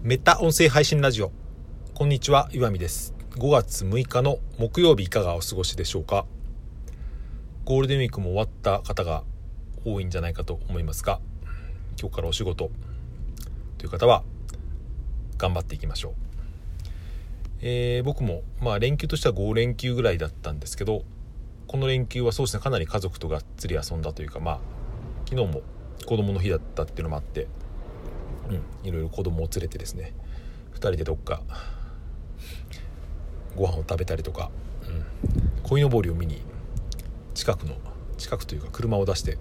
メタ音声配信ラジオ。こんにちは岩見です。5月6日の木曜日いかがお過ごしでしょうか？ゴールデンウィークも終わった方が多いんじゃないかと思いますが今日からお仕事という方は頑張っていきましょう、えー、僕もまあ連休としては5連休ぐらいだったんですけどこの連休はそうですねかなり家族とがっつり遊んだというかまあ昨日も子供の日だったっていうのもあってうん、いろいろ子供を連れてですね2人でどっかご飯を食べたりとか、うん、鯉のぼりを見に近くの近くというか車を出して、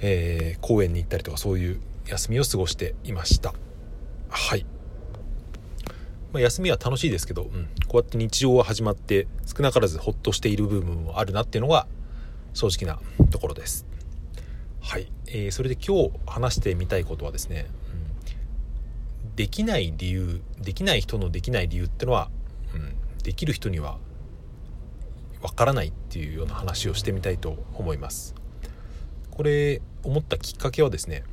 えー、公園に行ったりとかそういう休みを過ごしていました。はい、まあ、休みは楽しいですけど、うん、こうやって日常が始まって少なからずほっとしている部分もあるなっていうのが正直なところです。はい、えー、それで今日話してみたいことはですね、うん、できない理由できない人のできない理由ってのは、うん、できる人にはわからないっていうような話をしてみたいと思います。これ思ったきっかけはですね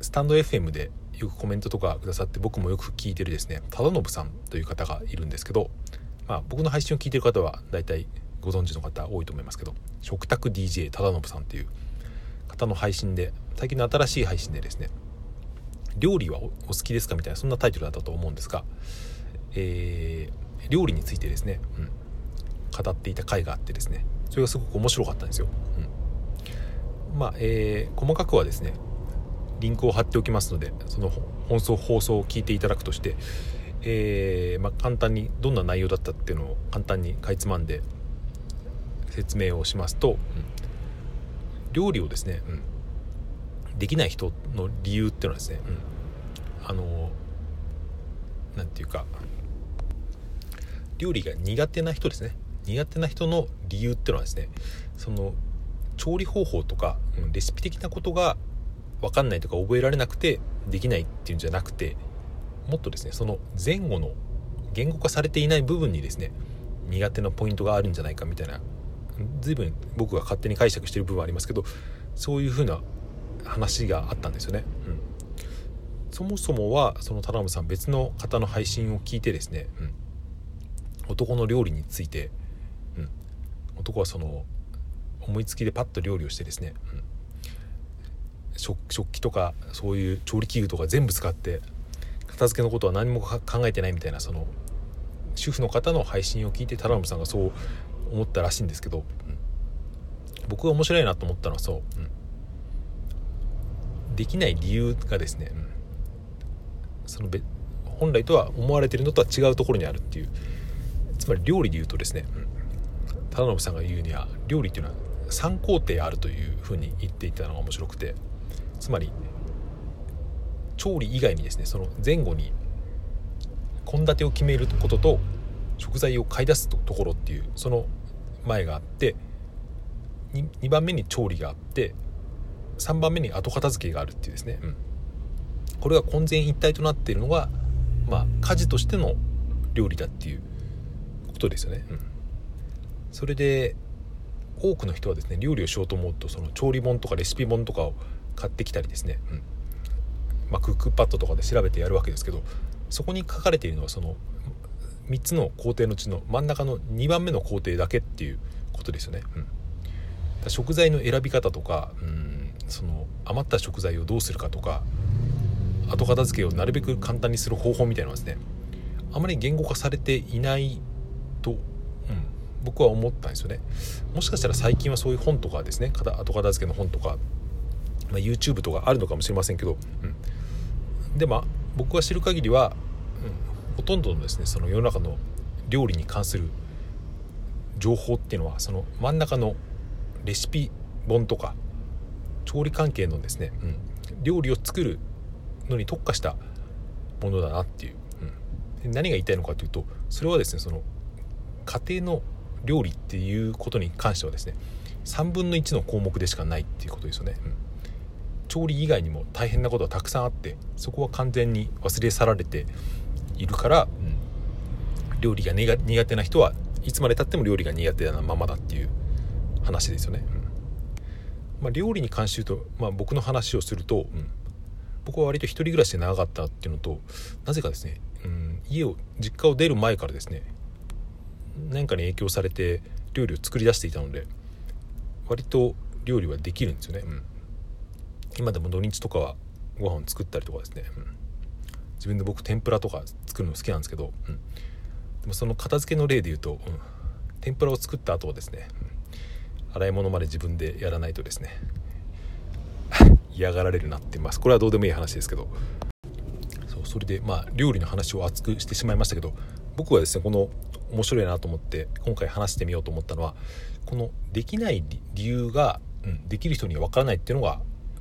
スタンド FM でよくコメントとかくださって僕もよく聞いてるですね忠信さんという方がいるんですけど、まあ、僕の配信を聞いてる方は大体ご存知の方多いと思いますけど食卓 DJ 忠信さんっていう方の配信で最近の新しい配信でですね料理はお好きですかみたいなそんなタイトルだったと思うんですが、えー、料理についてですね、うん、語っていた回があってですねそれがすごく面白かったんですよ、うん、まあ、えー、細かくはですねリンクを貼っておきますのでその放送放送を聞いていただくとして、えー、まあ、簡単にどんな内容だったっていうのを簡単にかいつまんで説明をしますと、うん。料理をですね、うん、できない人の理由っていうのはですね、うん、あの何て言うか料理が苦手な人ですね苦手な人の理由っていうのはですねその調理方法とか、うん、レシピ的なことが分かんないとか覚えられなくてできないっていうんじゃなくてもっとですねその前後の言語化されていない部分にですね苦手なポイントがあるんじゃないかみたいな随分僕が勝手に解釈してる部分はありますけどそういう風な話があったんですよね。うん、そもそもはその田辺さん別の方の配信を聞いてですね、うん、男の料理について、うん、男はその思いつきでパッと料理をしてですね、うん、食食器とかそういう調理器具とか全部使って片付けのことは何も考えてないみたいなその主婦の方の配信を聞いて田辺さんがそう思ったらしいんですけど、うん、僕が面白いなと思ったのはそう、うん、できない理由がですね、うん、その本来とは思われてるのとは違うところにあるっていうつまり料理で言うとですね、うん、忠信さんが言うには料理っていうのは3工程あるというふうに言っていたのが面白くてつまり調理以外にですねその前後に献立を決めることと食材を買い出すところっていうその前があって 2, 2番目に調理があって3番目に後片付けがあるっていうですね、うん、これが混然一体となっているのが、まあ、家事としての料理だっていうことですよね。うん、それで多くの人はですね料理をしようと思うとその調理本とかレシピ本とかを買ってきたりですね、うん。まあ、クックパッドとかで調べてやるわけですけどそこに書かれているのはその3つの工程のうちの真ん中の2番目の工程だけっていうことですよね。うん、食材の選び方とか、うん、その余った食材をどうするかとか後片付けをなるべく簡単にする方法みたいなのはですねあまり言語化されていないと、うん、僕は思ったんですよね。もしかしたら最近はそういう本とかですね後片付けの本とか、まあ、YouTube とかあるのかもしれませんけど、うん、でも僕は知る限りはうんほとんどのですねその世の中の料理に関する情報っていうのはその真ん中のレシピ本とか調理関係のですね、うん、料理を作るのに特化したものだなっていう、うん、何が言いたいのかというとそれはですねその家庭の料理っていうことに関してはですね3分の1の項目でしかないっていうことですよね、うん、調理以外にも大変なことはたくさんあってそこは完全に忘れ去られているから、うん、料理が苦手な人はいつまでたっても料理が苦手なままだっていう話ですよね。うん。まあ、料理に関して言うと、まあ、僕の話をすると、うん、僕は割と一人暮らしで長かったっていうのとなぜかですね、うん、家を実家を出る前からですね何かに影響されて料理を作り出していたので割と料理はできるんですよね、うん、今でも土日とかはご飯を作ったりとかですね、うん、自分で僕天ぷらとか作るの好きなんですけど、うん、でもその片付けの例で言うと、うん、天ぷらを作った後はですね、うん、洗い物まで自分でやらないとですね 嫌がられるなってます。これはどうでもいい話ですけど。そうそれでまあ料理の話を熱くしてしまいましたけど僕はですねこの面白いなと思って今回話してみようと思ったのはこのできない理由が、うん、できる人には分からないっていうのが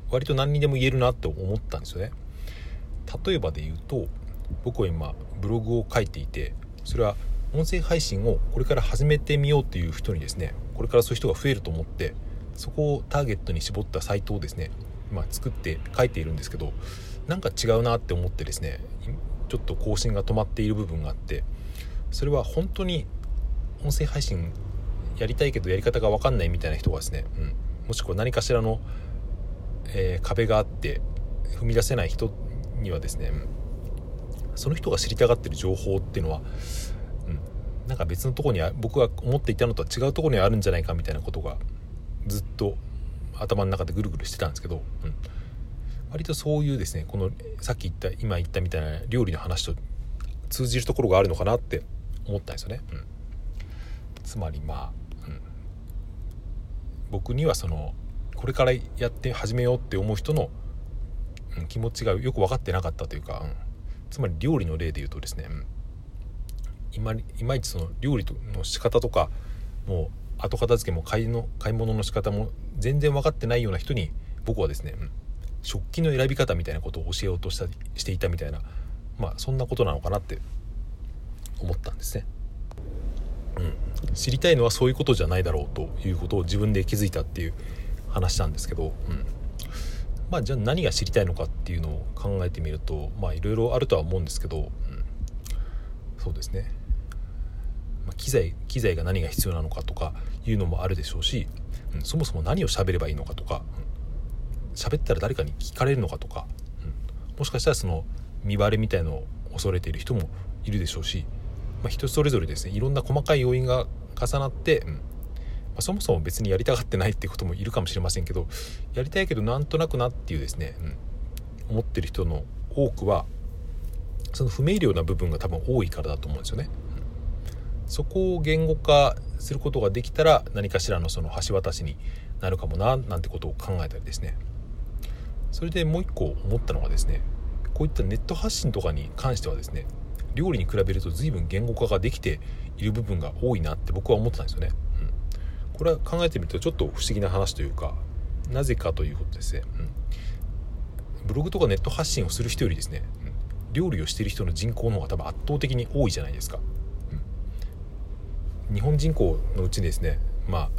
割と何にでも言えるなって思ったんですよね。例えばで言うと僕は今ブログを書いていてそれは音声配信をこれから始めてみようっていう人にですねこれからそういう人が増えると思ってそこをターゲットに絞ったサイトをですね、まあ、作って書いているんですけどなんか違うなって思ってですねちょっと更新が止まっている部分があってそれは本当に音声配信やりたいけどやり方が分かんないみたいな人がですね、うん、もしくは何かしらの、えー、壁があって踏み出せない人にはですね、うん、その人が知りたがってる情報っていうのは、うん、なんか別のとこに僕が思っていたのとは違うところにあるんじゃないかみたいなことがずっと頭の中でぐるぐるしてたんですけど、うん、割とそういうですねこのさっき言った今言ったみたいな料理の話と通じるところがあるのかなって思ったんですよね。うん、つまりまあ、うん、僕にはそのこれからやって始めようって思う人の、気持ちがよく分かってなかったというか、うん、つまり料理の例で言うとですね、うん、今いまいちその料理の仕方とかもう後片付けも買いの買い物の仕方も全然分かってないような人に僕はですね、食器の選び方みたいなことを教えようとしたしていたみたいなまあそんなことなのかなって思ったんですね。うん、知りたいのはそういうことじゃないだろうということを自分で気づいたっていう話なんですけど、うん、まあじゃあ何が知りたいのかっていうのを考えてみるといろいろあるとは思うんですけど、うん、そうですね、まあ、機材機材が何が必要なのかとかいうのもあるでしょうし、うん、そもそも何を喋ればいいのかとか喋、うん、ったら誰かに聞かれるのかとか、うん、もしかしたらその見バレみたいのを恐れている人もいるでしょうし、まあ、人それぞれですね。いろんな細かい要因が重なって、うん。まあ、そもそも別にやりたがってないっていうこともいるかもしれませんけどやりたいけどなんとなくなっていうですね、うん、思ってる人の多くはその不明瞭な部分が多分多いからだと思うんですよね。うん、そこを言語化することができたら何かしらのその橋渡しになるかもななんてことを考えたりですね。それでもう一個思ったのがですねこういったネット発信とかに関してはですね料理に比べると随分言語化ができている部分が多いなって僕は思ってたんですよね、これは考えてみるとちょっと不思議な話というかなぜかということですね、うん、ブログとかネット発信をする人よりですね、うん、料理をしている人の人口の方が多分圧倒的に多いじゃないですか、うん、日本人口のうちにですねまあ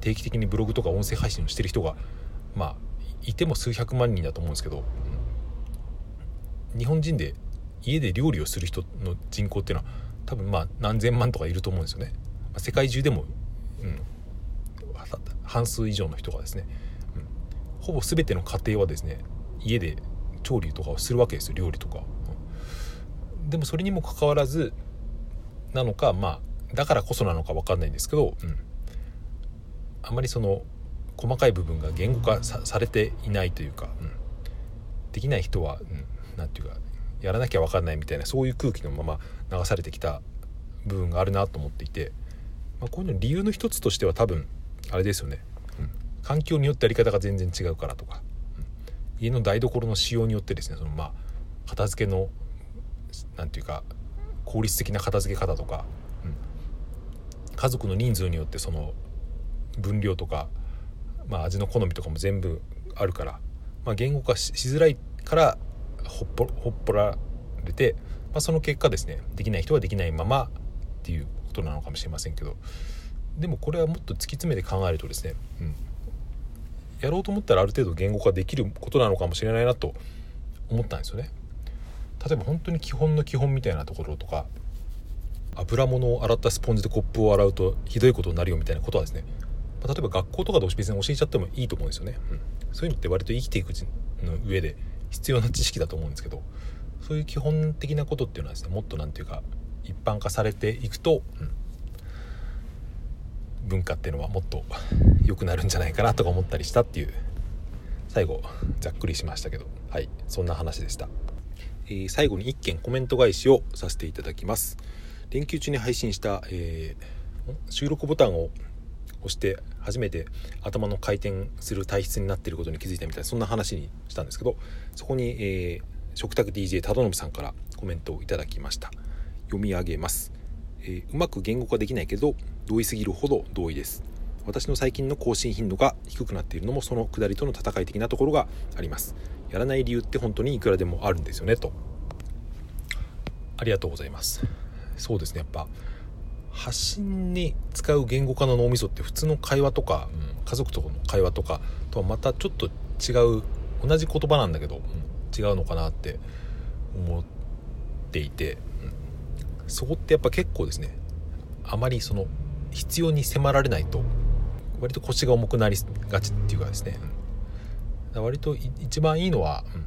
定期的にブログとか音声配信をしてる人がまあいても数百万人だと思うんですけど、日本人で家で料理をする人の人口っていうのは多分まあ何千万とかいると思うんですよね。ま、世界中でも、うん、半数以上の人がですね、うん、ほぼ全ての家庭はですね家で調理とかをするわけですよ料理とか、うん、でもそれにもかかわらずなのかまあだからこそなのか分かんないんですけど、うん、あまりその細かい部分が言語化されていないというか、うん、できない人は、うん何て言うかやらなきゃ分かんないみたいなそういう空気のまま流されてきた部分があるなと思っていて、まあ、こういうの理由の一つとしては多分あれですよね、うん、環境によってやり方が全然違うからとか、うん、家の台所の仕様によってですねそのまあ片付けの何て言うか効率的な片付け方とか、うん、家族の人数によってその分量とか、まあ、味の好みとかも全部あるから、まあ、言語化しづらいからほっぽほっぽられて、まあ、その結果ですねできない人はできないままっていうことなのかもしれませんけど。でもこれはもっと突き詰めて考えるとですね、うん、やろうと思ったらある程度言語化できることなのかもしれないなと思ったんですよね。例えば本当に基本の基本みたいなところとか油物を洗ったスポンジでコップを洗うとひどいことになるよみたいなことはですね、まあ、例えば学校とかで別に教えちゃってもいいと思うんですよね、うん、そういうのって割と生きていくの上で必要な知識だと思うんですけどそういう基本的なことっていうのはですねもっと何て言うか一般化されていくと、うん、文化っていうのはもっと良くなるんじゃないかなとか思ったりしたっていう最後ざっくりしましたけどはいそんな話でした、えー、最後に1件コメント返しをさせていただきます。連休中に配信した、えー、収録ボタンを押して初めて頭の回転する体質になってることに気づいたみたいなそんな話にしたんですけどそこに、えー、食卓 DJ 忠信さんからコメントをいただきました。読み上げます、えー、うまく言語化できないけど同意すぎるほど同意です。私の最近の更新頻度が低くなっているのもその下りとの戦い的なところがあります。やらない理由って本当にいくらでもあるんですよねと。ありがとうございます。そうですね。やっぱ発信に使う言語化の脳みそって普通の会話とか、うん、家族との会話とかとはまたちょっと違う同じ言葉なんだけど、うん、違うのかなって思っていて、そこってやっぱ結構ですねあまりその必要に迫られないと割と腰が重くなりがちっていうかですね、うん、割と一番いいのは、うん、もう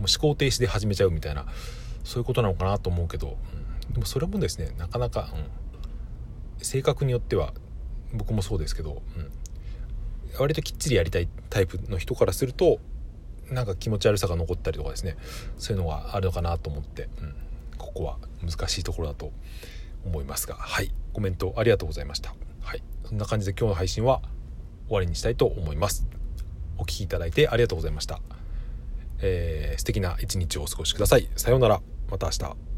思考停止で始めちゃうみたいなそういうことなのかなと思うけど、うん、でもそれもですねなかなか、うん、性格によっては僕もそうですけど、うん、割ときっちりやりたいタイプの人からするとなんか気持ち悪さが残ったりとかですねそういうのがあるのかなと思って、うん、ここは難しいところだと思いますがはいコメントありがとうございました。はいそんな感じで今日の配信は終わりにしたいと思います。お聴きいただいてありがとうございました、えー、素敵な一日をお過ごしください。さようなら。また明日。